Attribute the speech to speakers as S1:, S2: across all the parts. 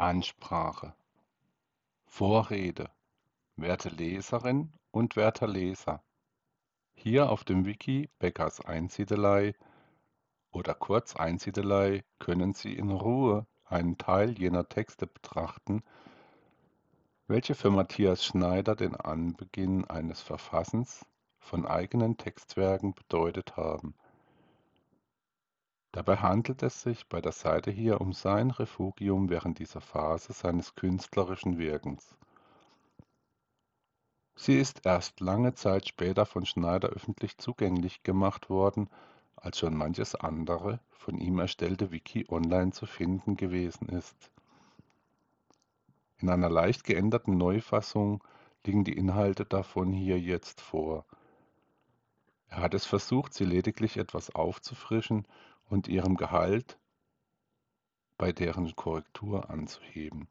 S1: Ansprache. Vorrede. Werte Leserin und werter Leser, hier auf dem Wiki Beckers Einsiedelei oder kurz Einsiedelei können Sie in Ruhe einen Teil jener Texte betrachten, welche für Matthias Schneider den Anbeginn eines Verfassens von eigenen Textwerken bedeutet haben Dabei handelt es sich bei der Seite hier um sein Refugium während dieser Phase seines künstlerischen Wirkens. Sie ist erst lange Zeit später von Schneider öffentlich zugänglich gemacht worden, als schon manches andere von ihm erstellte Wiki online zu finden gewesen ist. In einer leicht geänderten Neufassung liegen die Inhalte davon hier jetzt vor. Er hat es versucht, sie lediglich etwas aufzufrischen und ihrem Gehalt bei deren Korrektur anzuheben.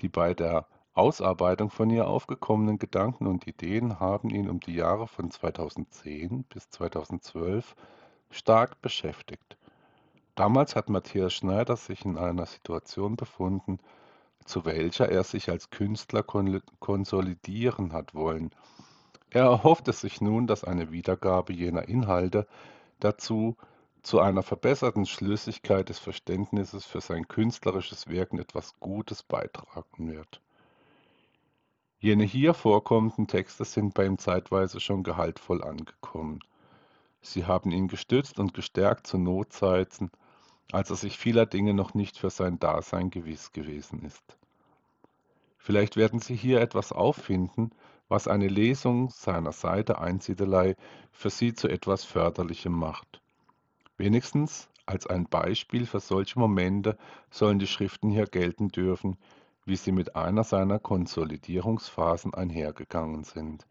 S1: Die bei der Ausarbeitung von ihr aufgekommenen Gedanken und Ideen haben ihn um die Jahre von 2010 bis 2012 stark beschäftigt. Damals hat Matthias Schneider sich in einer Situation befunden, zu welcher er sich als Künstler konsolidieren hat wollen. Er erhoffte sich nun, dass eine Wiedergabe jener Inhalte dazu zu einer verbesserten Schlüssigkeit des Verständnisses für sein künstlerisches Wirken etwas Gutes beitragen wird. Jene hier vorkommenden Texte sind bei ihm zeitweise schon gehaltvoll angekommen. Sie haben ihn gestützt und gestärkt zu Notzeiten, als er sich vieler Dinge noch nicht für sein Dasein gewiss gewesen ist. Vielleicht werden Sie hier etwas auffinden, was eine Lesung seiner Seite Einsiedelei für Sie zu etwas Förderlichem macht. Wenigstens als ein Beispiel für solche Momente sollen die Schriften hier gelten dürfen, wie sie mit einer seiner Konsolidierungsphasen einhergegangen sind.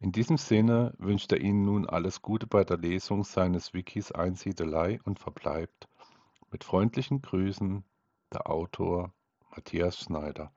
S1: In diesem Sinne wünscht er Ihnen nun alles Gute bei der Lesung seines Wikis Einsiedelei und verbleibt mit freundlichen Grüßen der Autor Matthias Schneider